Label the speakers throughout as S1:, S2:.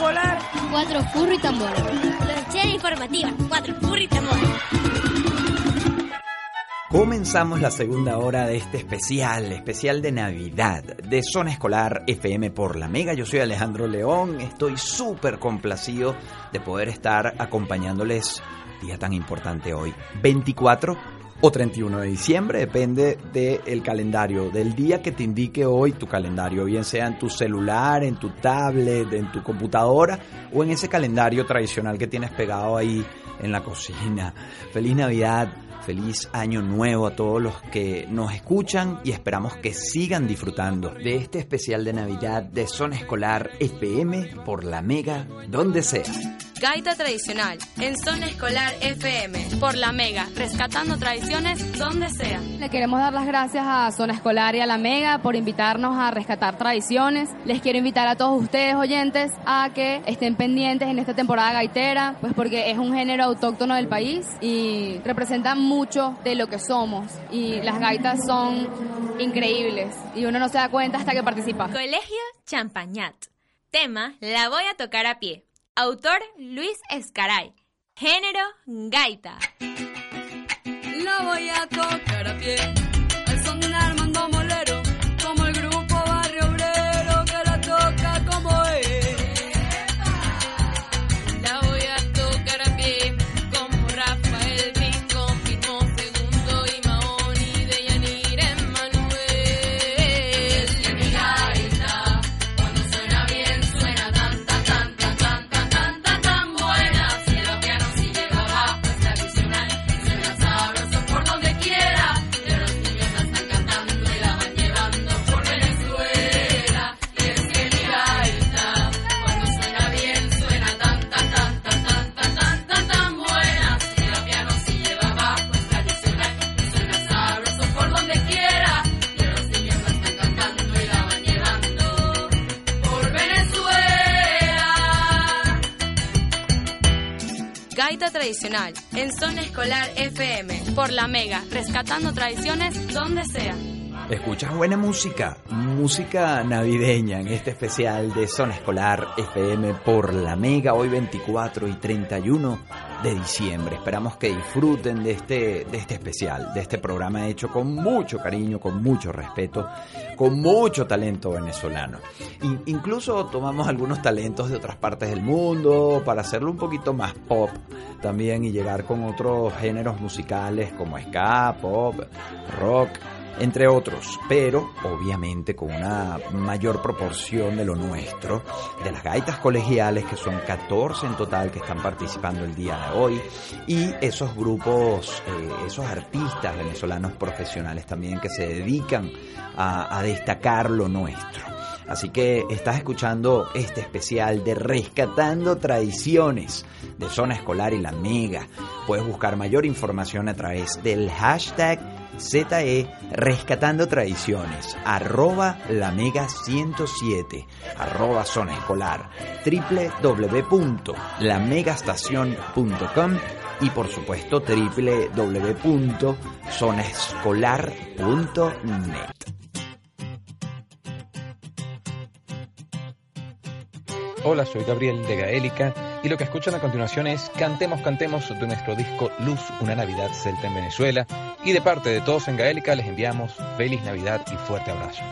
S1: escolar.
S2: Cuatro furro y tambor.
S3: Lonchera informativa. Cuatro furro y tambor.
S4: Comenzamos la segunda hora de este especial, especial de Navidad, de Zona Escolar FM por la Mega. Yo soy Alejandro León, estoy súper complacido de poder estar acompañándoles día tan importante hoy, 24 o 31 de diciembre, depende del calendario, del día que te indique hoy tu calendario, bien sea en tu celular, en tu tablet, en tu computadora o en ese calendario tradicional que tienes pegado ahí en la cocina. Feliz Navidad Feliz año nuevo a todos los que nos escuchan y esperamos que sigan disfrutando de este especial de Navidad de Zona Escolar FM por la Mega, donde sea.
S5: Gaita tradicional en Zona Escolar FM por la Mega, rescatando tradiciones donde sea.
S6: Le queremos dar las gracias a Zona Escolar y a la Mega por invitarnos a rescatar tradiciones. Les quiero invitar a todos ustedes oyentes a que estén pendientes en esta temporada gaitera, pues porque es un género autóctono del país y representa mucho de lo que somos y las gaitas son increíbles y uno no se da cuenta hasta que participa.
S3: Colegio Champañat. Tema La voy a tocar a pie. Autor Luis Escaray. Género gaita.
S7: La voy a tocar a pie. Tradicional
S5: en Zona Escolar FM por la Mega, rescatando tradiciones donde sea.
S4: Escuchas buena música, música navideña en este especial de Zona Escolar FM por la Mega, hoy 24 y 31 de diciembre. Esperamos que disfruten de este, de este especial, de este programa hecho con mucho cariño, con mucho respeto, con mucho talento venezolano. In- incluso tomamos algunos talentos de otras partes del mundo para hacerlo un poquito más pop también y llegar con otros géneros musicales como ska, pop, rock entre otros, pero obviamente con una mayor proporción de lo nuestro, de las gaitas colegiales, que son 14 en total que están participando el día de hoy, y esos grupos, eh, esos artistas venezolanos profesionales también que se dedican a, a destacar lo nuestro. Así que estás escuchando este especial de Rescatando Tradiciones de Zona Escolar y la Mega. Puedes buscar mayor información a través del hashtag ZE Rescatando Tradiciones, arroba la Mega 107, arroba Zona Escolar, www.lamegastación.com y por supuesto www.zonaescolar.net.
S8: Hola, soy Gabriel de Gaélica y lo que escuchan a continuación es Cantemos, Cantemos de nuestro disco Luz, una Navidad celta en Venezuela. Y de parte de todos en Gaélica les enviamos feliz Navidad y fuerte abrazo.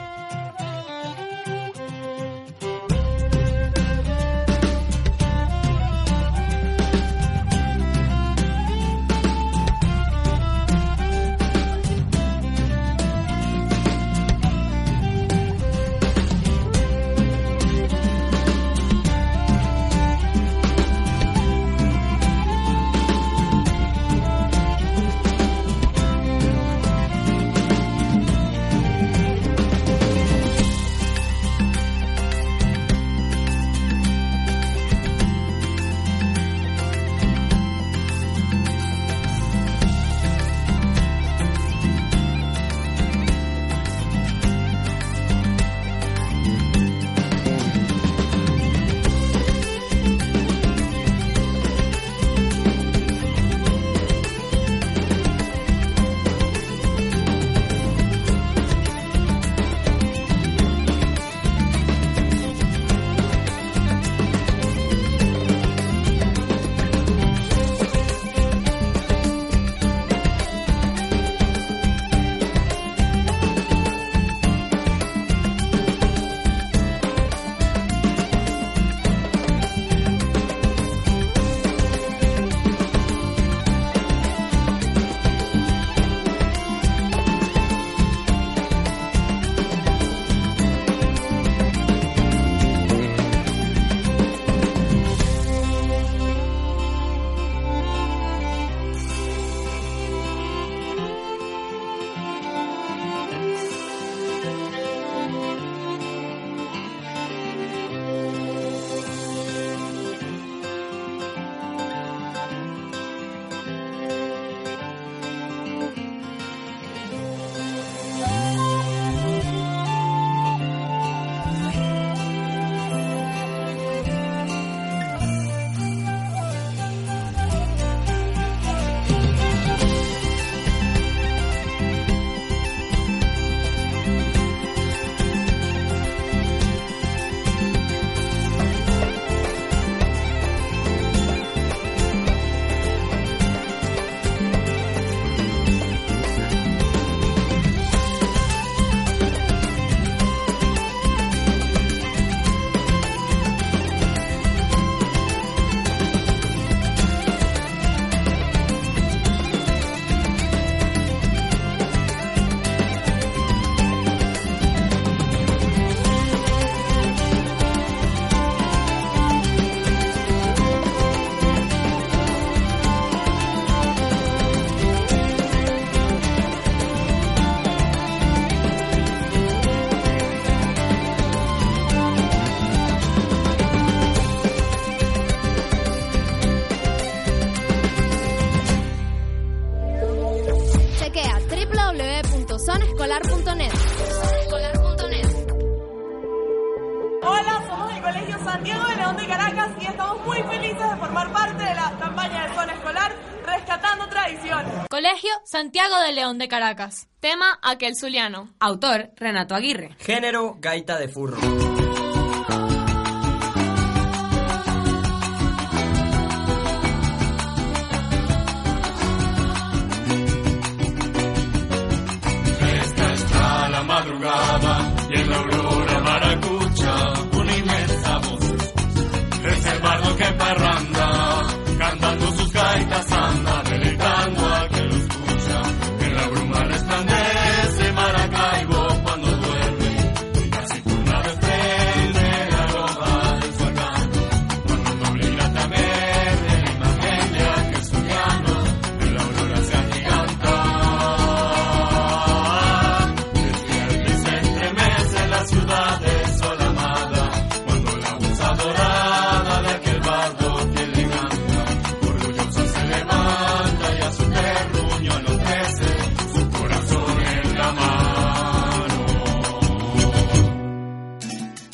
S9: Colegio Santiago de León de Caracas.
S5: Tema Aquel Zuliano.
S10: Autor Renato Aguirre.
S3: Género gaita de furro.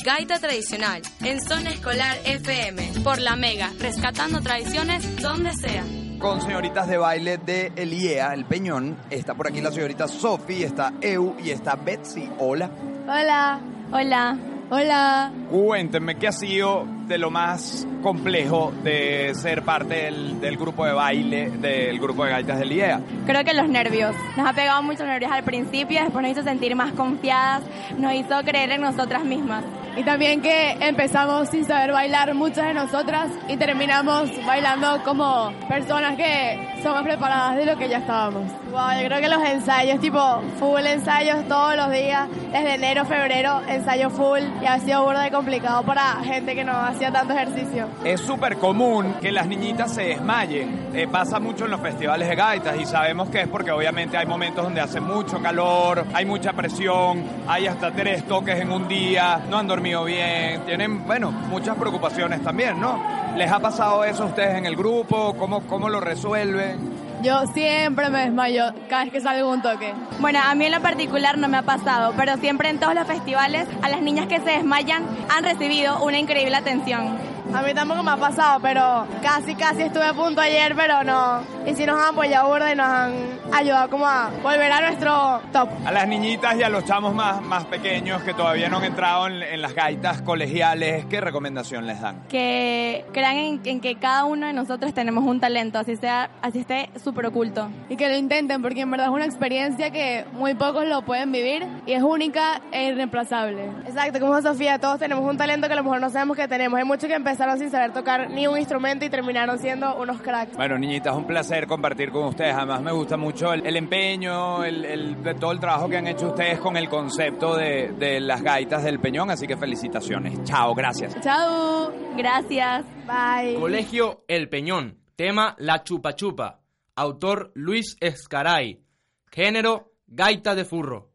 S5: Gaita Tradicional. En Zona Escolar FM. Por la Mega. Rescatando tradiciones donde sea.
S4: Con señoritas de baile de el IEA, el Peñón. Está por aquí la señorita Sofi, está Eu y está Betsy. Hola.
S1: Hola. Hola. Hola.
S11: Cuéntenme qué ha sido de lo más complejo de ser parte del, del grupo de baile del grupo de gaitas del IEA.
S12: Creo que los nervios. Nos ha pegado muchos nervios al principio, después nos hizo sentir más confiadas, nos hizo creer en nosotras mismas.
S1: Y también que empezamos sin saber bailar muchas de nosotras y terminamos bailando como personas que son más preparadas de lo que ya estábamos. Wow, yo creo que los ensayos, tipo full ensayos todos los días, desde enero, febrero, ensayo full y ha sido burda de complicado para gente que no hacía tanto ejercicio.
S11: Es súper común que las niñitas se desmayen. Eh, pasa mucho en los festivales de gaitas y sabemos que es porque obviamente hay momentos donde hace mucho calor, hay mucha presión, hay hasta tres toques en un día, no han dormido bien, tienen, bueno, muchas preocupaciones también, ¿no? ¿Les ha pasado eso a ustedes en el grupo? ¿Cómo, cómo lo resuelven?
S1: Yo siempre me desmayo cada vez que salgo un toque.
S12: Bueno, a mí en lo particular no me ha pasado, pero siempre en todos los festivales a las niñas que se desmayan han recibido una increíble atención.
S1: A mí tampoco me ha pasado, pero casi, casi estuve a punto ayer, pero no. Y sí nos han apoyado burda y nos han ayudado como a volver a nuestro top.
S11: A las niñitas y a los chamos más, más pequeños que todavía no han entrado en, en las gaitas colegiales, ¿qué recomendación les dan?
S12: Que crean en, en que cada uno de nosotros tenemos un talento, así sea, así esté súper oculto.
S1: Y que lo intenten, porque en verdad es una experiencia que muy pocos lo pueden vivir y es única e irreemplazable. Exacto, como Sofía, todos tenemos un talento que a lo mejor no sabemos que tenemos. Hay muchos que empezaron sin saber tocar ni un instrumento y terminaron siendo unos cracks.
S11: Bueno, niñitas, un placer compartir con ustedes. Además, me gusta mucho el, el empeño, el, el- de todo el trabajo que han hecho ustedes con el concepto de, de las gaitas del Peñón. Así que felicitaciones. Chao, gracias.
S12: Chao. Gracias.
S1: Bye.
S3: Colegio El Peñón. Tema La Chupa Chupa. Autor Luis Escaray. Género gaita de furro.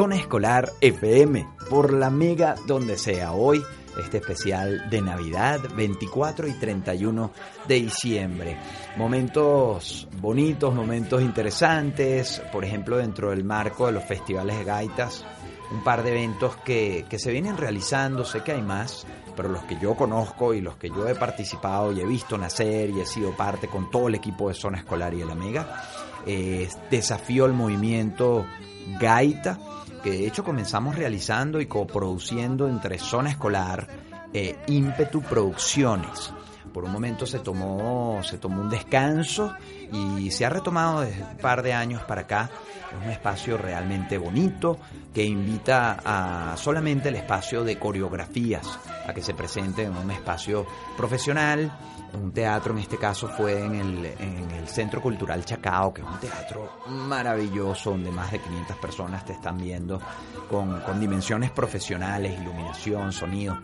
S4: Zona Escolar FM, por la mega donde sea hoy, este especial de Navidad 24 y 31 de diciembre. Momentos bonitos, momentos interesantes, por ejemplo dentro del marco de los festivales de gaitas, un par de eventos que, que se vienen realizando, sé que hay más, pero los que yo conozco y los que yo he participado y he visto nacer y he sido parte con todo el equipo de Zona Escolar y de la Mega, eh, desafío el movimiento Gaita, que de hecho comenzamos realizando y coproduciendo entre Zona Escolar e Ímpetu Producciones. por un momento se tomó, se tomó un descanso y se ha retomado desde un par de años para acá. Es un espacio realmente bonito que invita a solamente el espacio de coreografías a que se presente en un espacio profesional. Un teatro, en este caso, fue en el, en el Centro Cultural Chacao, que es un teatro maravilloso donde más de 500 personas te están viendo con, dimensiones profesionales, iluminación, sonido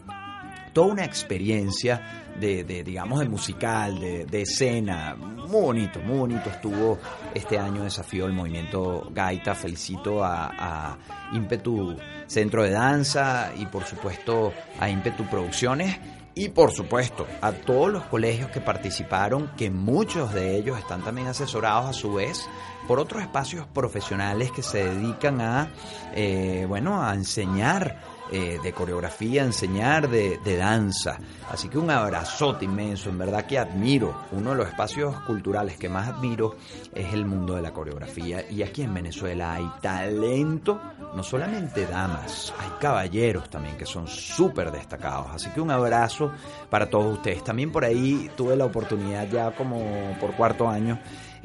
S4: toda una experiencia de, digamos, de musical, de, escena. Muy bonito, muy bonito estuvo este año desafío del movimiento Gaita. Felicito a, a Impetu Centro de Danza y por supuesto a Impetu Producciones. Y por supuesto a todos los colegios que participaron, que muchos de ellos están también asesorados a su vez por otros espacios profesionales que se dedican a, eh, bueno, a enseñar eh, de coreografía, enseñar de, de, danza. Así que un abrazote inmenso, en verdad que admiro. Uno de los espacios culturales que más admiro es el mundo de la coreografía. Y aquí en Venezuela hay talento, no solamente damas, hay caballeros también que son súper destacados. Así que un abrazo para todos ustedes. También por ahí tuve la oportunidad ya como por cuarto año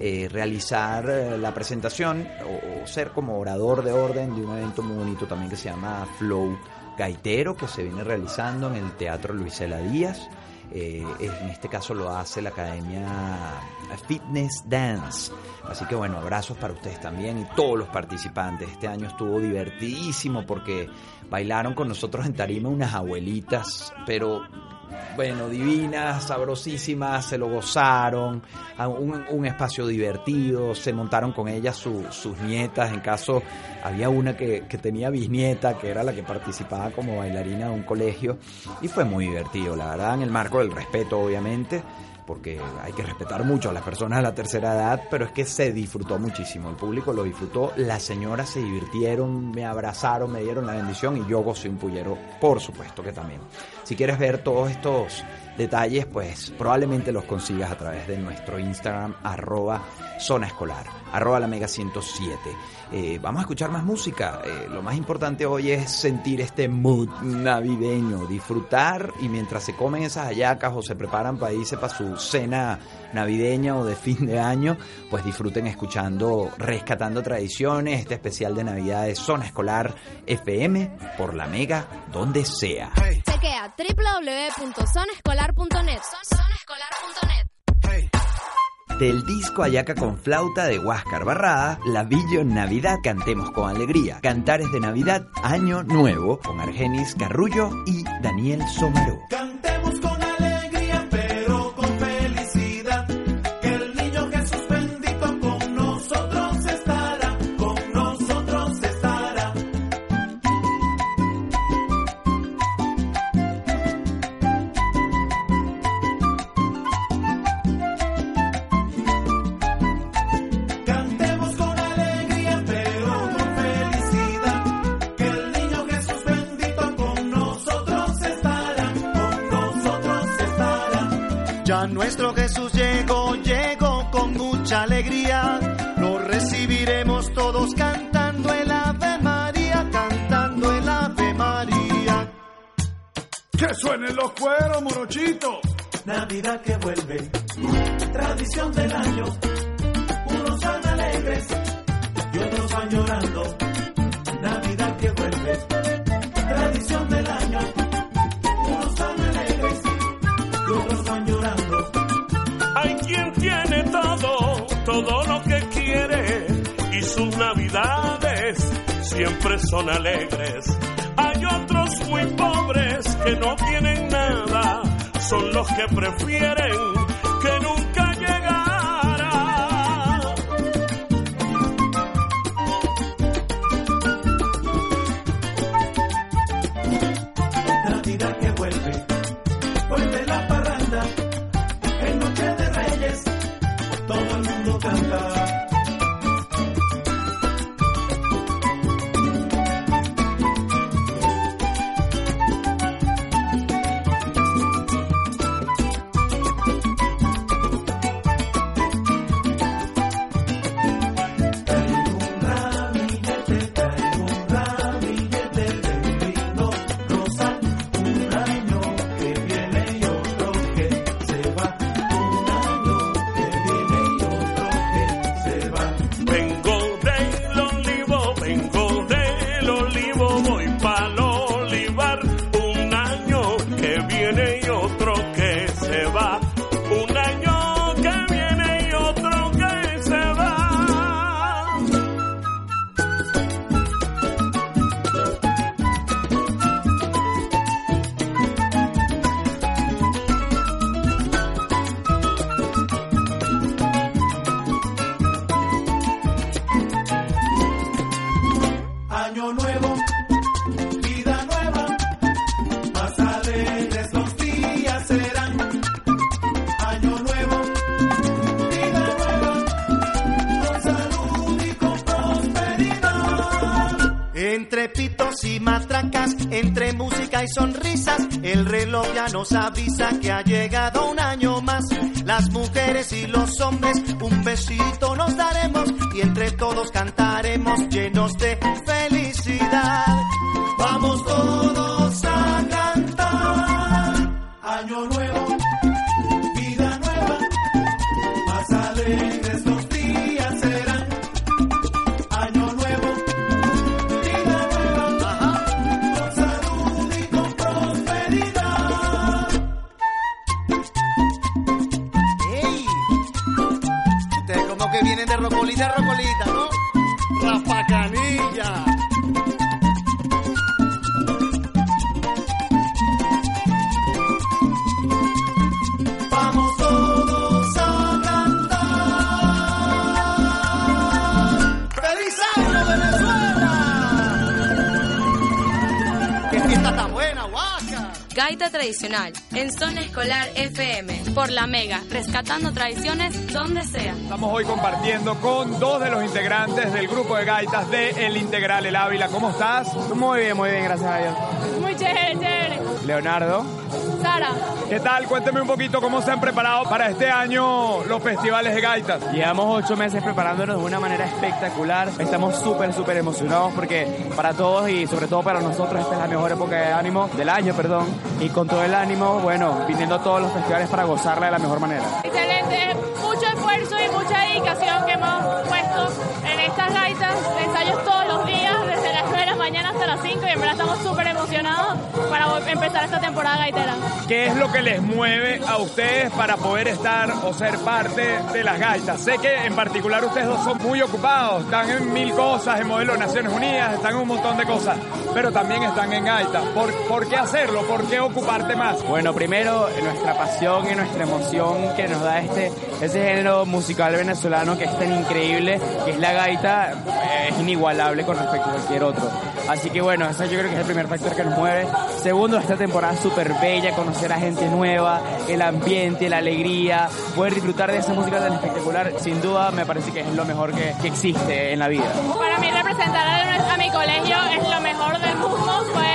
S4: eh, realizar eh, la presentación o, ser como orador de orden de un evento muy bonito también que se llama Flow Gaitero, que se viene realizando en el Teatro Luisela Díaz. Eh, en este caso lo hace la Academia Fitness Dance. Así que bueno, abrazos para ustedes también y todos los participantes. Este año estuvo divertidísimo porque bailaron con nosotros en tarima unas abuelitas, pero bueno, divinas, sabrosísimas, se lo gozaron, un, un espacio divertido, se montaron con ellas su, sus nietas, en caso había una que, que, tenía bisnieta, que era la que participaba como bailarina de un colegio, y fue muy divertido, la verdad, en el marco del respeto, obviamente porque hay que respetar mucho a las personas de la tercera edad, pero es que se disfrutó muchísimo, el público lo disfrutó, las señoras se divirtieron, me abrazaron, me dieron la bendición y yo gocé un pullero, por supuesto que también. Si quieres ver todos estos detalles, pues probablemente los consigas a través de nuestro Instagram, arroba zona escolar, arroba la mega 107. Eh, vamos a escuchar más música. Eh, lo más importante hoy es sentir este mood navideño, disfrutar y mientras se comen esas hallacas o se preparan para irse para su cena navideña o de fin de año, pues disfruten escuchando Rescatando Tradiciones, este especial de Navidad de Zona Escolar FM por la Mega, donde sea.
S2: Zonaescolar.net.
S4: Del disco Ayaca con flauta de Huáscar Barrada, La Villa Navidad Cantemos con Alegría. Cantares de Navidad, Año Nuevo, con Argenis Carrullo y Daniel Somaro.
S13: Cantemos con nuestro Jesús llegó, llegó con mucha alegría. Lo recibiremos todos cantando el Ave María, cantando el Ave María.
S10: Que suenen los cueros, morochito.
S13: Navidad que vuelve, tradición del año. Unos van alegres y otros van llorando. Navidad que vuelve, tradición del año.
S14: Siempre son alegres. Hay otros muy pobres que no tienen nada, son los que prefieren que nunca
S15: viene y otro nos avisa que ha llegado un año más. Las mujeres y los hombres, un besito nos daremos y entre todos cantaremos
S16: Gaita tradicional en Zona Escolar FM por la Mega, rescatando tradiciones donde sea.
S11: Estamos hoy compartiendo con dos de los integrantes del grupo de gaitas de El Integral El Ávila. ¿Cómo estás? Muy bien, muy bien, gracias a Dios.
S17: Muy chévere, chévere.
S11: Leonardo.
S17: Sara.
S11: ¿Qué tal? Cuénteme un poquito cómo se han preparado para este año los festivales de gaitas.
S18: Llevamos ocho meses preparándonos de una manera espectacular. Estamos súper, súper emocionados porque para todos y sobre todo para nosotros esta es la mejor época de ánimo del año, perdón. Y con todo el ánimo, bueno, viniendo a todos los festivales para gozarla de la mejor manera.
S17: Excelente. Mucho esfuerzo y mucha dedicación que hemos puesto en estas gaitas. Ensayos todos los días, mañana hasta las 5 y en verdad estamos súper emocionados para empezar esta temporada gaitera.
S11: ¿Qué es lo que les mueve a ustedes para poder estar o ser parte de las gaitas? Sé que en particular ustedes dos son muy ocupados, están en mil cosas, en modelo de Naciones Unidas, están en un montón de cosas, pero también están en gaitas. ¿Por, por qué hacerlo? ¿Por qué ocuparte más?
S18: Bueno, primero nuestra pasión y nuestra emoción que nos da este ese género musical venezolano que es tan increíble, que es la gaita, eh, es inigualable con respecto a cualquier otro. Así que bueno, eso yo creo que es el primer factor que nos mueve. Segundo, esta temporada súper bella, conocer a gente nueva, el ambiente, la alegría, poder disfrutar de esa música tan espectacular, sin duda me parece que es lo mejor que, que existe en la vida.
S17: Para mí representar a, a mi colegio es lo mejor del mundo, poder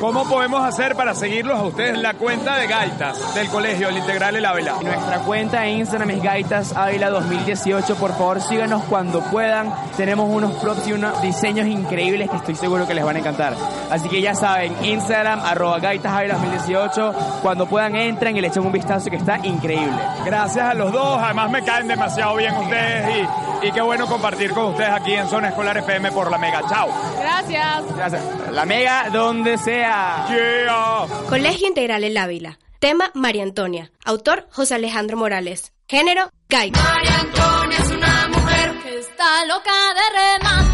S11: ¿Cómo podemos hacer para seguirlos a ustedes la cuenta de gaitas del colegio, el Integral El Ávila?
S18: Nuestra cuenta en Instagram es Gaitas Ávila 2018. Por favor, síganos cuando puedan. Tenemos unos props y unos diseños increíbles que estoy seguro que les van a encantar. Así que ya saben, Instagram, arroba Gaitas Ávila 2018. Cuando puedan, entren y le echen un vistazo que está increíble.
S11: Gracias a los dos, además me caen demasiado bien ustedes y, y qué bueno compartir con ustedes aquí en Zona Escolar FM por la Mega. Chao.
S17: Gracias.
S18: Gracias. La Mega, donde sea.
S11: Yeah.
S19: Colegio Integral El Ávila. Tema María Antonia. Autor José Alejandro Morales. Género Gaita.
S20: María Antonia es una mujer que está loca de remate.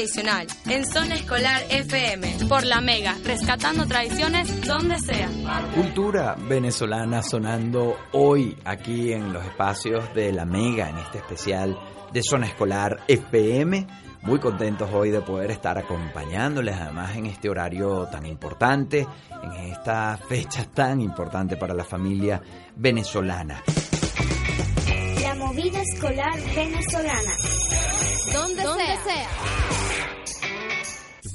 S16: Tradicional en Zona Escolar FM por la Mega, rescatando tradiciones donde sea.
S4: Cultura venezolana sonando hoy aquí en los espacios de la Mega, en este especial de Zona Escolar FM. Muy contentos hoy de poder estar acompañándoles, además en este horario tan importante, en esta fecha tan importante para la familia venezolana.
S2: La movida escolar venezolana.
S19: Donde, sea.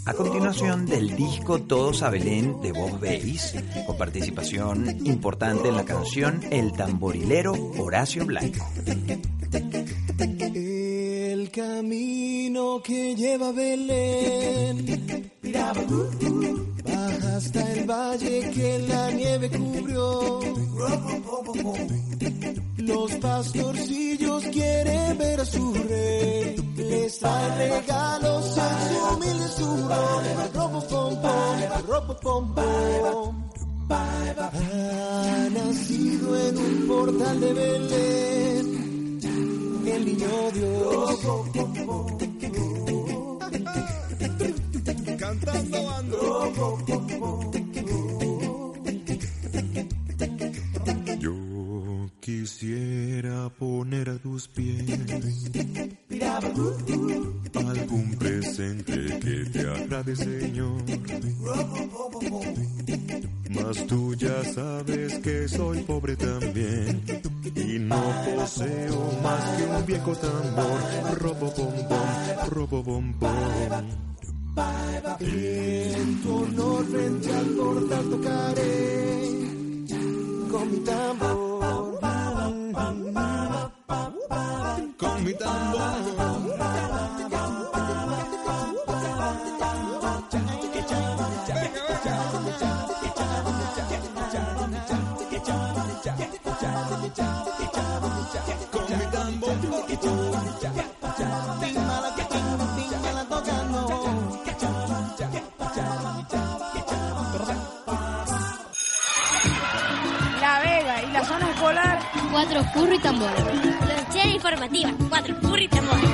S4: A continuación del disco Todos a Belén de Bob Babies, con participación importante en la canción El tamborilero Horacio Blanco.
S15: El
S21: camino que lleva a Belén. Baja hasta el valle que la nieve cubrió. Los pastorcillos quieren ver a su rey. Les trae regalos en su humilde suro. Ha nacido en un portal de Belén. El niño Dios. Cantando ando.
S22: Quisiera poner a tus pies algún presente que te agrade, Señor. Mas tú ya sabes que soy pobre también y no poseo más que un viejo tambor. Robo bom bom, robo bom bom.
S21: En tu honor frente al portal tocaré con mi tambor.
S22: Con mi
S21: Con
S19: Cuatro furro y tambores. Lonchera informativa. Cuatro furro y tambores.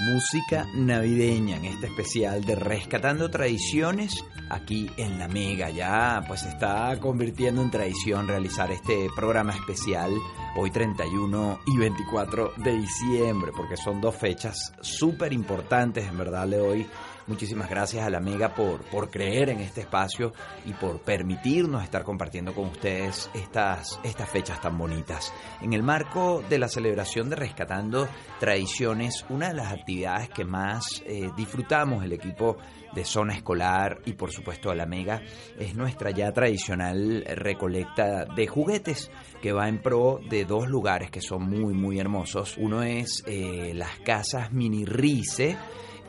S4: Música navideña en este especial de Rescatando Tradiciones aquí en La Mega. Ya pues está convirtiendo en tradición realizar este programa especial hoy 31 y 24 de diciembre porque son dos fechas súper importantes. En verdad le doy muchísimas gracias a La Mega por, por creer en este espacio y por permitirnos estar compartiendo con ustedes estas, estas fechas tan bonitas. En el marco de la celebración de Rescatando Tradiciones, una de las actividades que más eh, disfrutamos el equipo de zona escolar y por supuesto a la Mega es nuestra ya tradicional recolecta de juguetes que va en pro de dos lugares que son muy muy hermosos. Uno es eh, las casas Mini Rice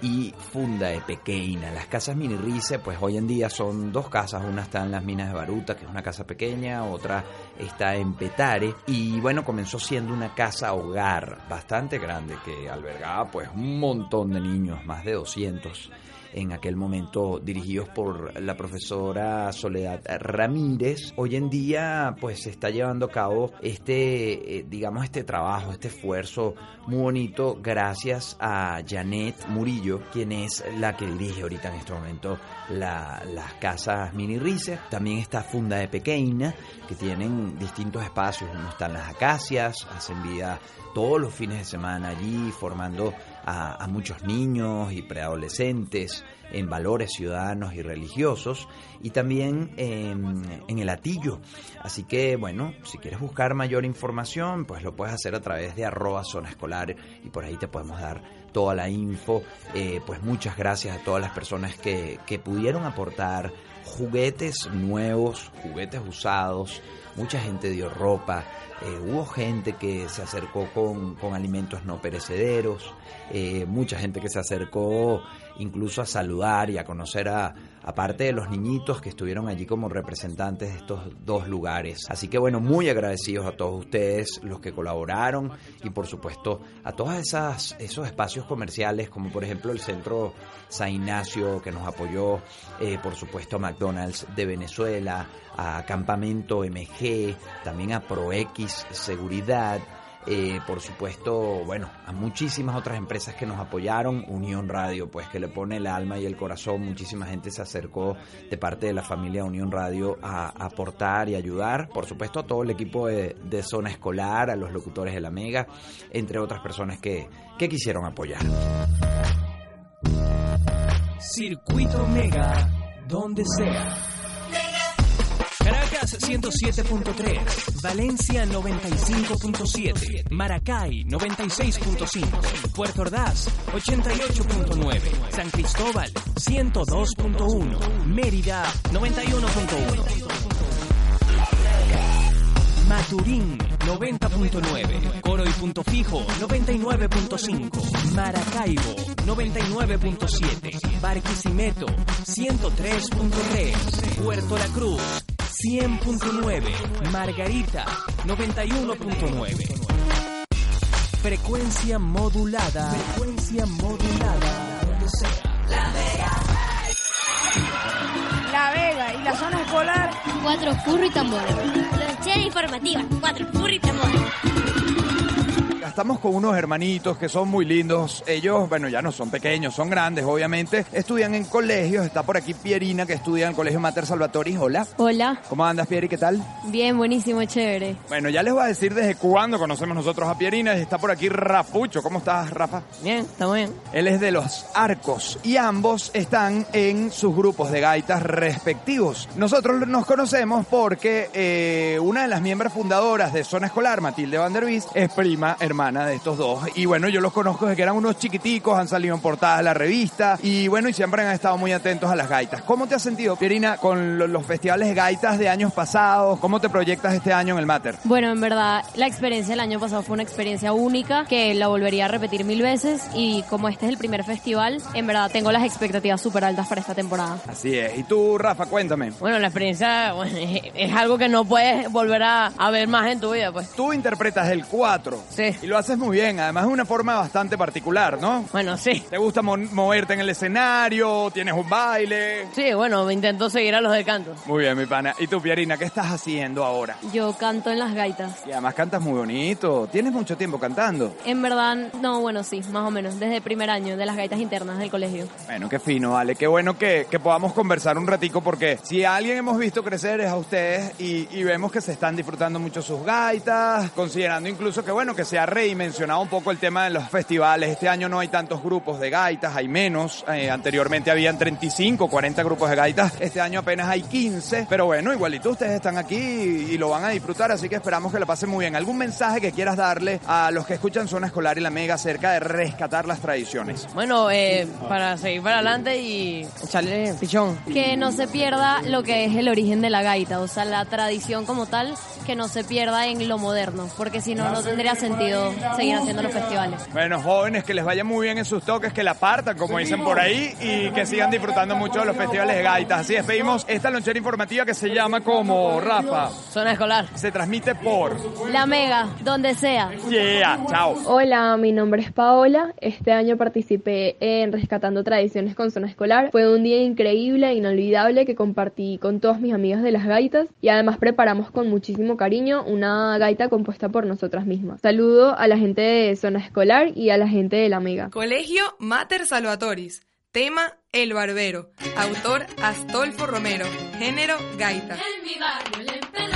S4: y Funda de Pequeña. Las casas Mini Rice, pues hoy en día son dos casas, una está en las minas de Baruta, que es una casa pequeña, otra está en Petare, y bueno, comenzó siendo una casa hogar bastante grande que albergaba pues un montón de niños, más de 200 en aquel momento dirigidos por la profesora Soledad Ramírez. Hoy en día pues se está llevando a cabo este, eh, digamos, este trabajo, este esfuerzo muy bonito gracias a Janet Murillo, quien es la que dirige ahorita en este momento la- las casas Mini Rice. También está Funda de Pequeña, que tienen distintos espacios. Uno están las acacias, hacen vida todos los fines de semana allí, formando a, muchos niños y preadolescentes en valores ciudadanos y religiosos, y también en, en el Atillo. Así que, bueno, si quieres buscar mayor información, pues lo puedes hacer a través de arroba zona escolar y por ahí te podemos dar toda la info. Eh, pues muchas gracias a todas las personas que, que pudieron aportar juguetes nuevos, juguetes usados, mucha gente dio ropa, eh, hubo gente que se acercó con, con alimentos no perecederos, eh, mucha gente que se acercó incluso a saludar y a conocer a, aparte de los niñitos que estuvieron allí como representantes de estos dos lugares. Así que bueno, muy agradecidos a todos ustedes, los que colaboraron y por supuesto a todos esas, esos espacios comerciales como por ejemplo el Centro San Ignacio que nos apoyó, eh, por supuesto a McDonald's de Venezuela, a Campamento MG, también a ProX Seguridad, eh, por supuesto, bueno, a muchísimas otras empresas que nos apoyaron, Unión Radio, pues que le pone el alma y el corazón, muchísima gente se acercó de parte de la familia Unión Radio a aportar y ayudar, por supuesto a todo el equipo de, de zona escolar, a los locutores de la Mega, entre otras personas que, que quisieron apoyar.
S23: Circuito Mega, donde sea. Caracas 107.3, Valencia 95.7, Maracay 96.5, Puerto Ordaz 88.9, San Cristóbal 102.1, Mérida 91.1. Maturín 90.9, Coro y Punto Fijo 99.5, Maracaibo 99.7, Barquisimeto 103.3, Puerto La Cruz 100.9, Margarita 91.9. Frecuencia modulada. Frecuencia modulada.
S24: La Vega. La Vega y la zona escolar.
S2: Cuatro furro y tambores. Lonchera informativa. Cuatro furro y tambores.
S11: Estamos con unos hermanitos que son muy lindos. Ellos, bueno, ya no son pequeños, son grandes, obviamente. Estudian en colegios. Está por aquí Pierina, que estudia en el Colegio Mater Salvatori. Hola.
S25: Hola,
S11: ¿Cómo andas, Pieri? ¿Qué tal?
S25: bien, buenísimo, chévere.
S11: Bueno, ya les voy a decir desde cuándo conocemos nosotros a Pierina. Está por aquí Rapucho. ¿Cómo estás, Rafa?
S25: Bien, está bien.
S11: Él es de los arcos y ambos están en sus grupos de gaitas respectivos. Nosotros nos conocemos porque eh, una de las miembros fundadoras de Zona Escolar, Matilde Van der Vis, es prima hermana de estos dos. Y bueno, yo los conozco desde que eran unos chiquiticos, han salido en portadas de la revista y bueno, y siempre han estado muy atentos a las gaitas. ¿Cómo te has sentido, Pierina, con lo- los festivales de gaitas de años pasados? ¿Cómo te proyectas este año en el Mater?
S25: Bueno, en verdad, la experiencia del año pasado fue una experiencia única que la volvería a repetir mil veces y como este es el primer festival, en verdad tengo las expectativas súper altas para esta temporada.
S11: Así es. Y tú, Rafa, cuéntame.
S26: Bueno, la experiencia bueno, es, es algo que no puedes volver a, a ver más en tu vida, pues.
S11: Tú interpretas el 4.
S26: Sí.
S11: Y lo haces muy bien. Además, es una forma bastante particular, ¿no?
S26: Bueno, sí.
S11: ¿Te gusta mo- moverte en el escenario? ¿Tienes un baile?
S26: Sí, bueno, intento seguir a los de canto.
S11: Muy bien, mi pana. ¿Y tú, Pierina, qué estás haciendo ahora?
S25: Yo canto en las gaitas.
S11: Y además cantas muy bonito. ¿Tienes mucho tiempo cantando?
S25: En verdad, no, bueno, sí, más o menos, desde el primer año de las gaitas internas del colegio.
S11: Bueno, qué fino, vale. Qué bueno que, que podamos conversar un ratico porque si a alguien hemos visto crecer es a ustedes y, y vemos que se están disfrutando mucho sus gaitas, considerando incluso que bueno, que se ha redimensionado un poco el tema de los festivales. Este año no hay tantos grupos de gaitas, hay menos. Eh, anteriormente habían 35, 40 grupos de gaitas. Este año apenas hay 15. Pero bueno, igualito ustedes están aquí y, y lo van a disfrutar, así que esperamos que la pasen muy bien. ¿Algún mensaje que quieras darle a los que escuchan Zona Escolar y la Mega acerca de rescatar las tradiciones?
S26: Bueno, eh, para seguir para adelante y echarle pichón.
S25: Que no se pierda lo que es el origen de la gaita, o sea, la tradición como tal, que no se pierda en lo moderno, porque si no, no tendría sentido seguir haciendo los festivales.
S11: Bueno, jóvenes, que les vaya muy bien en sus toques, que la partan, como dicen por ahí, y que sigan disfrutando mucho de los festivales de gaitas. Así despedimos esta lonchera informativa que se llama como Rafa.
S26: Zona escolar.
S11: Se transmite por.
S25: La Mega, donde sea.
S11: Yeah, chao.
S27: Hola, mi nombre es Paola. Este año participé en Rescatando Tradiciones con Zona Escolar. Fue un día increíble e inolvidable que compartí con todos mis amigos de las gaitas y además preparamos con muchísimo cariño una gaita compuesta por nosotras mismas. A la gente de Zona Escolar y a la gente de la Mega.
S28: Colegio Mater Salvatoris. Tema El Barbero. Autor Astolfo Romero. Género Gaita.
S20: En mi barrio,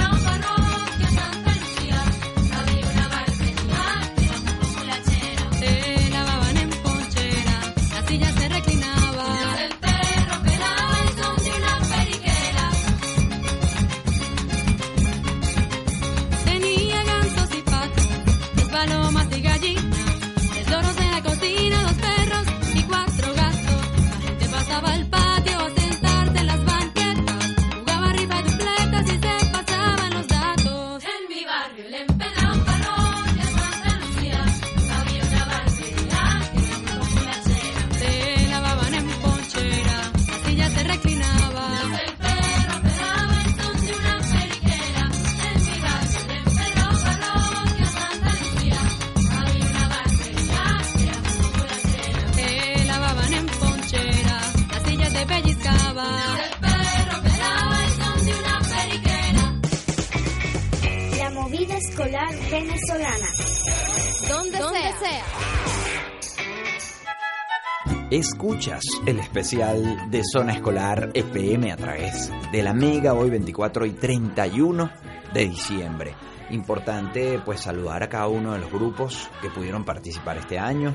S2: venezolana.
S1: Donde, sea.
S4: Escuchas el especial de Zona Escolar FM a través de la Mega hoy 24 y 31 de diciembre. Importante pues saludar a cada uno de los grupos que pudieron participar este año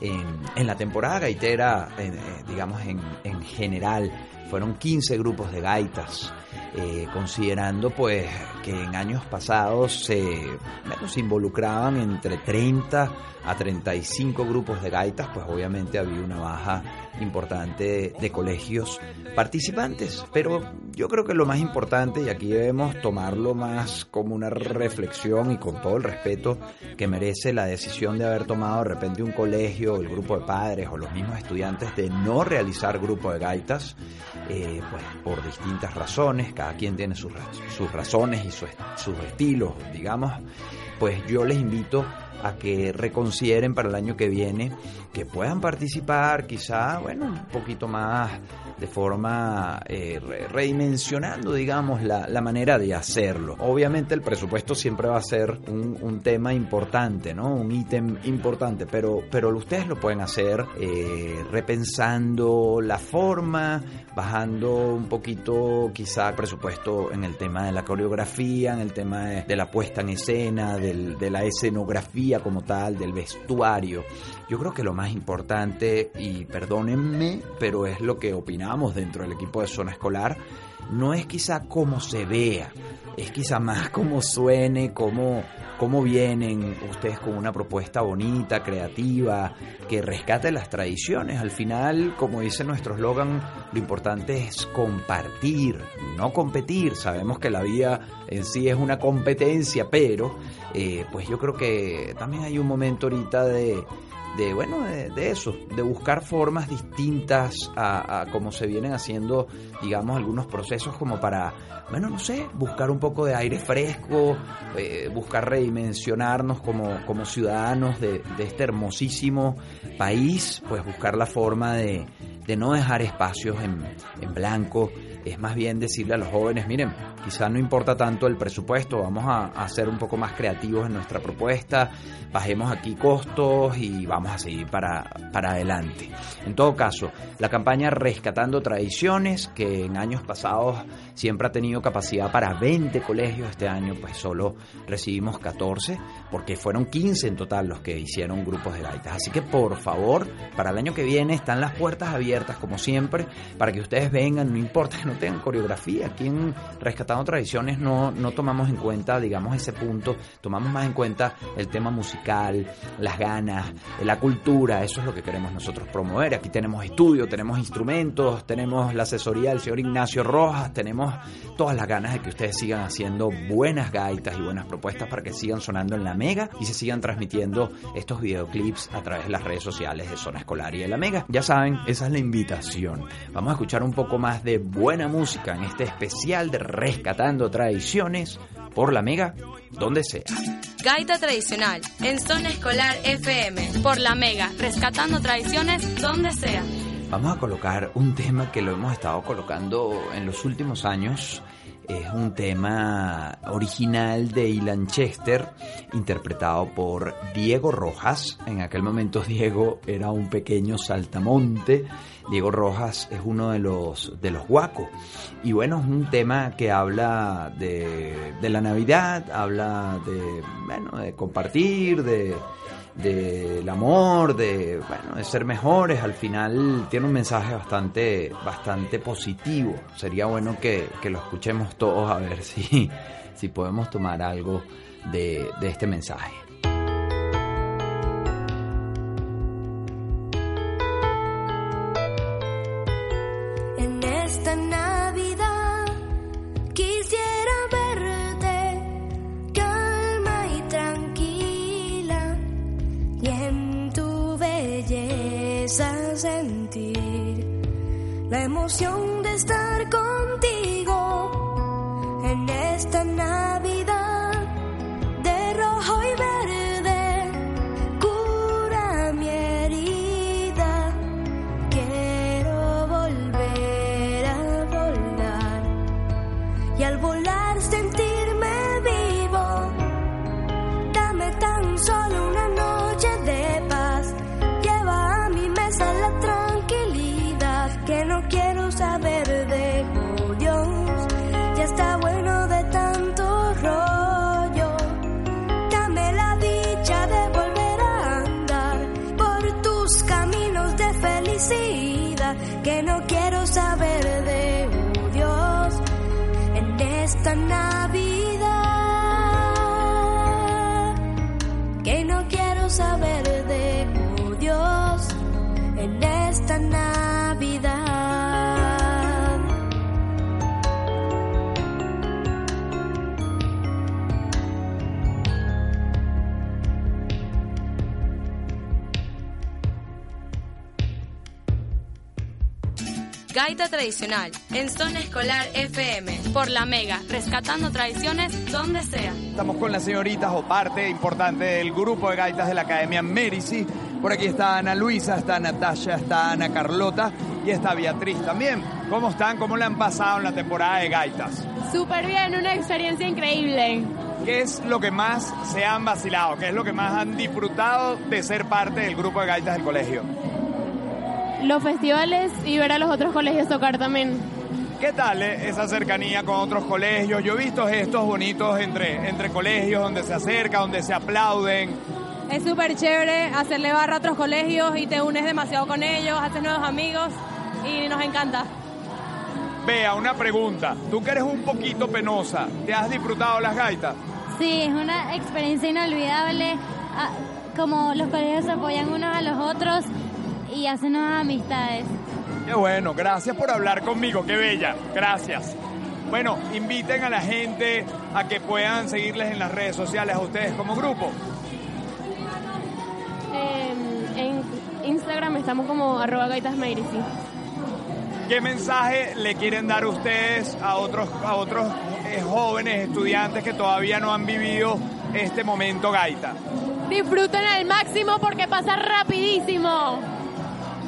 S4: en, la temporada gaitera, eh, eh, digamos en, en general, fueron 15 grupos de gaitas. eh, considerando pues que en años pasados se, bueno, se involucraban entre 30 a 35 grupos de gaitas, pues obviamente había una baja importante de colegios participantes. Pero yo creo que lo más importante, y aquí debemos tomarlo más como una reflexión y con todo el respeto que merece la decisión de haber tomado de repente un colegio, el grupo de padres o los mismos estudiantes de no realizar grupo de gaitas, eh, pues por distintas razones, cada quien tiene sus, sus razones y sus, sus estilos, digamos, pues yo les invito a que reconsideren para el año que viene, que puedan participar quizá, bueno, un poquito más de forma eh, re- redimensionando, digamos, la, la manera de hacerlo. Obviamente el presupuesto siempre va a ser un, un tema importante, ¿no? Un ítem importante, pero, pero ustedes lo pueden hacer eh, repensando la forma, bajando un poquito quizá el presupuesto en el tema de la coreografía, en el tema de, de la puesta en escena, del- de la escenografía como tal, del vestuario. Yo creo que lo más importante, y perdónenme, pero es lo que opinamos dentro del equipo de zona escolar, no es quizá cómo se vea, es quizá más cómo suene, cómo, cómo vienen ustedes con una propuesta bonita, creativa, que rescate las tradiciones. Al final, como dice nuestro eslogan, lo importante es compartir, no competir. Sabemos que la vida en sí es una competencia, pero eh, pues yo creo que también hay un momento ahorita de de bueno de, eso de buscar formas distintas a, a cómo se vienen haciendo digamos algunos procesos como para bueno no sé buscar un poco de aire fresco eh, buscar redimensionarnos como como ciudadanos de, de este hermosísimo país pues buscar la forma de de no dejar espacios en, en blanco es más bien decirle a los jóvenes, miren, quizá no importa tanto el presupuesto, vamos a, a ser un poco más creativos en nuestra propuesta, bajemos aquí costos y vamos a seguir para, para adelante. En todo caso, la campaña Rescatando Tradiciones, que en años pasados siempre ha tenido capacidad para 20 colegios, este año pues solo recibimos 14, porque fueron 15 en total los que hicieron grupos de gaitas. Así que por favor, para el año que viene están las puertas abiertas como siempre, para que ustedes vengan, no importa que no tengan coreografía, aquí en Rescatando Tradiciones no, no tomamos en cuenta, digamos, ese punto, tomamos más en cuenta el tema musical, las ganas, la cultura, eso es lo que queremos nosotros promover. Aquí tenemos estudio, tenemos instrumentos, tenemos la asesoría del señor Ignacio Rojas, tenemos todas las ganas de que ustedes sigan haciendo buenas gaitas y buenas propuestas para que sigan sonando en la Mega y se sigan transmitiendo estos videoclips a través de las redes sociales de Zona Escolar y de la Mega. Ya saben, esa es la invitación. Vamos a escuchar un poco más de buena música en este especial de Rescatando Tradiciones por la Mega, donde sea.
S16: Gaita tradicional en Zona Escolar FM.
S25: Por la Mega, rescatando tradiciones donde sea.
S4: Vamos a colocar un tema que lo hemos estado colocando en los últimos años. Es un tema original de Ilan Chester, interpretado por Diego Rojas. En aquel momento Diego era un pequeño saltamonte. Diego Rojas es uno de los de los guacos. Y bueno, es un tema que habla de, de la Navidad, habla de, bueno, de compartir, de, del amor, de, bueno, de ser mejores. Al final tiene un mensaje bastante, bastante positivo. Sería bueno que, que lo escuchemos todos a ver si, si podemos tomar algo de, de este mensaje.
S29: Belleza sentir la emoción de estar contigo en esta Navidad de rojo y verde
S16: Gaita tradicional en Zona Escolar FM.
S17: Por la Mega, rescatando tradiciones donde sea.
S11: Estamos con las señoritas o parte importante del grupo de gaitas de la Academia Merici. Por aquí está Ana Luisa, está Natasha, está Ana Carlota y está Beatriz también. ¿Cómo están? ¿Cómo le han pasado en la temporada de gaitas?
S17: Súper bien, una experiencia increíble.
S11: ¿Qué es lo que más se han vacilado? ¿Qué es lo que más han disfrutado de ser parte del grupo de gaitas del colegio?
S17: Los festivales y ver a los otros colegios tocar también.
S11: ¿Qué tal eh, esa cercanía con otros colegios? Yo he visto gestos bonitos entre, entre colegios donde se acercan, donde se aplauden.
S17: Es súper chévere hacerle barra a otros colegios y te unes demasiado con ellos, haces nuevos amigos y nos encanta.
S11: Vea, una pregunta. Tú que eres un poquito penosa, ¿te has disfrutado las gaitas?
S2: Sí, es una experiencia inolvidable. ah, Como los colegios se apoyan unos a los otros y hacen nuevas amistades.
S11: Qué bueno, gracias por hablar conmigo, qué bella, gracias. Bueno, inviten a la gente a que puedan seguirles en las redes sociales a ustedes como grupo.
S17: Eh, en Instagram estamos como arroba.
S11: ¿Qué mensaje le quieren dar ustedes a otros, a otros eh, jóvenes estudiantes que todavía no han vivido este momento gaita?
S17: Disfruten al máximo porque pasa rapidísimo.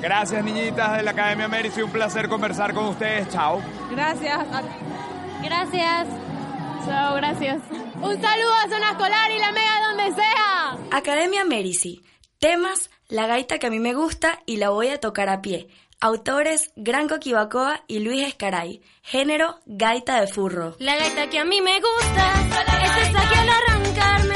S11: Gracias, niñitas de la Academia Merici. Un placer conversar con ustedes. Chao.
S17: Gracias.
S2: Gracias.
S17: Chao, gracias. Un saludo a Zona Escolar y la Mega donde sea.
S19: Academia Merici. Temas, la gaita que a mí me gusta y la voy a tocar a pie. Autores, Gran Coquibacoa y Luis Escaray. Género, gaita de furro.
S29: La gaita que a mí me gusta es esa que al arrancar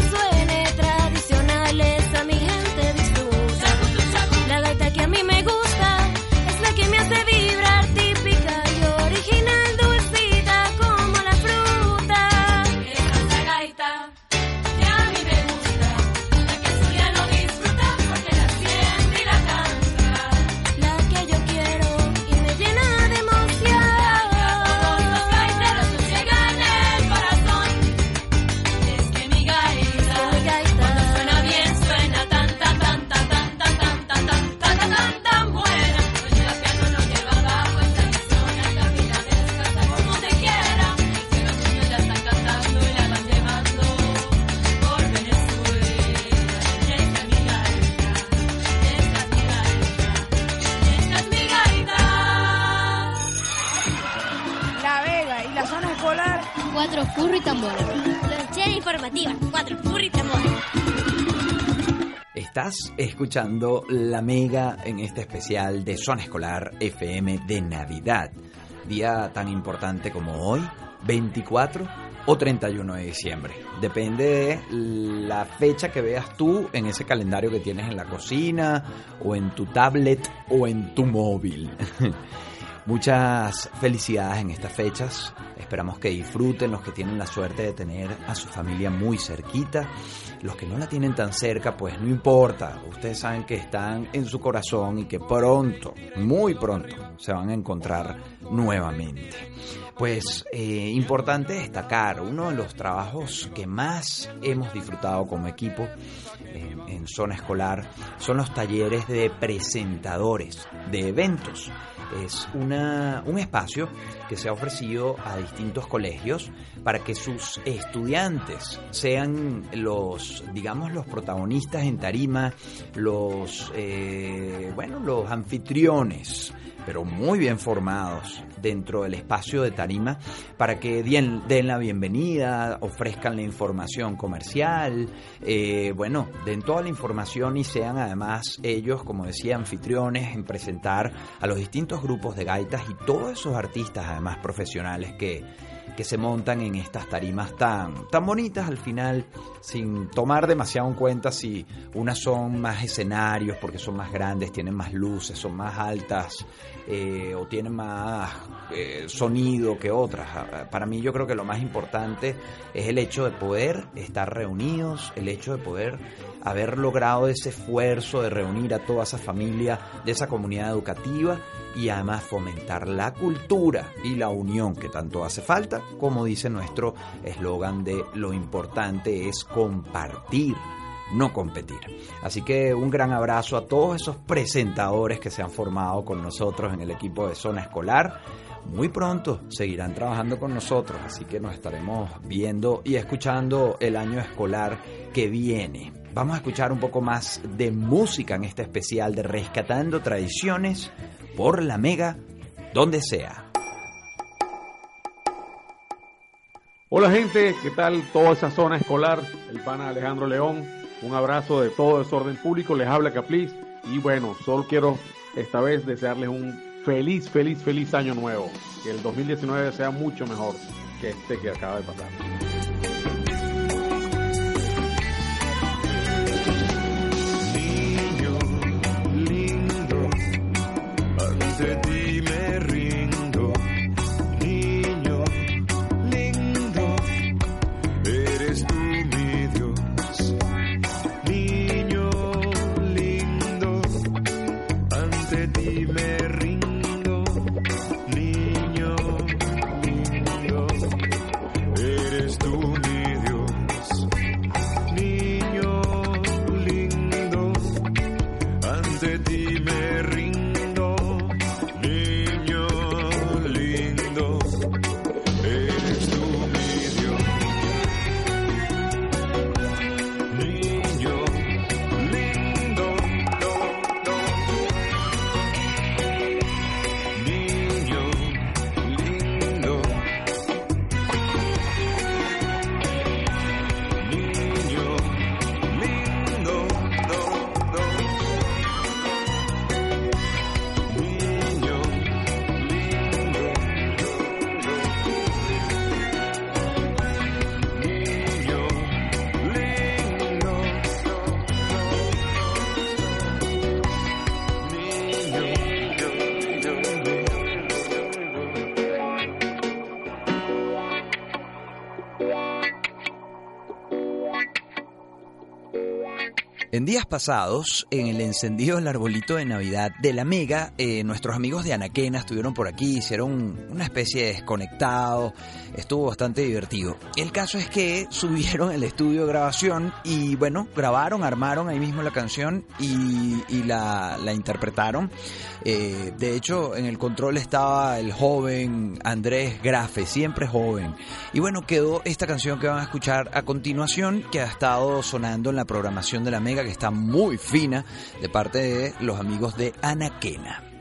S4: Estás escuchando La Mega en este especial de Zona Escolar FM de Navidad. Día tan importante como hoy, 24 o 31 de diciembre. Depende de la fecha que veas tú en ese calendario que tienes en la cocina o en tu tablet o en tu móvil. Muchas felicidades en estas fechas. Esperamos que disfruten los que tienen la suerte de tener a su familia muy cerquita. Los que no la tienen tan cerca, pues no importa. Ustedes saben que están en su corazón y que pronto, muy pronto, se van a encontrar nuevamente. Pues eh, importante destacar, uno de los trabajos que más hemos disfrutado como equipo eh, en zona escolar son los talleres de presentadores de eventos. Es una, un espacio que se ha ofrecido a distintos colegios para que sus estudiantes sean los, digamos, los protagonistas en tarima, los, eh, bueno, los anfitriones pero muy bien formados dentro del espacio de tarima para que den, la bienvenida, ofrezcan la información comercial, eh, bueno, den toda la información y sean además ellos, como decía, anfitriones en presentar a los distintos grupos de gaitas y todos esos artistas además profesionales que, que se montan en estas tarimas tan, tan bonitas al final, sin tomar demasiado en cuenta si unas son más escenarios porque son más grandes, tienen más luces, son más altas, eh, o tienen más eh, sonido que otras. Ah, Para mí yo creo que lo más importante es el hecho de poder estar reunidos, el hecho de poder haber logrado ese esfuerzo de reunir a toda esa familia de esa comunidad educativa y además fomentar la cultura y la unión que tanto hace falta, como dice nuestro eslogan de lo importante es compartir no competir. Así que un gran abrazo a todos esos presentadores que se han formado con nosotros en el equipo de Zona Escolar. Muy pronto seguirán trabajando con nosotros, así que nos estaremos viendo y escuchando el año escolar que viene. Vamos a escuchar un poco más de música en este especial de Rescatando Tradiciones por la Mega, donde sea.
S30: Hola gente, ¿qué tal toda esa zona escolar? El pana Alejandro León, un abrazo de todo desorden público, les habla Capliz y bueno, solo quiero esta vez desearles un feliz, feliz, feliz año nuevo, que el 2019 sea mucho mejor que este que acaba de pasar.
S22: Ante ti me rindo.
S4: En el encendido del arbolito de Navidad de la Mega, eh, nuestros amigos de Anaquena estuvieron por aquí, hicieron una especie de desconectado, estuvo bastante divertido. El caso es que subieron el estudio de grabación y bueno, grabaron, armaron ahí mismo la canción y, la interpretaron. Eh, de hecho, en el control estaba el joven Andrés Grafe, siempre joven. Y bueno, quedó esta canción que van a escuchar a continuación, que ha estado sonando en la programación de la Mega, que está muy fina, de parte de los amigos de Anaquena.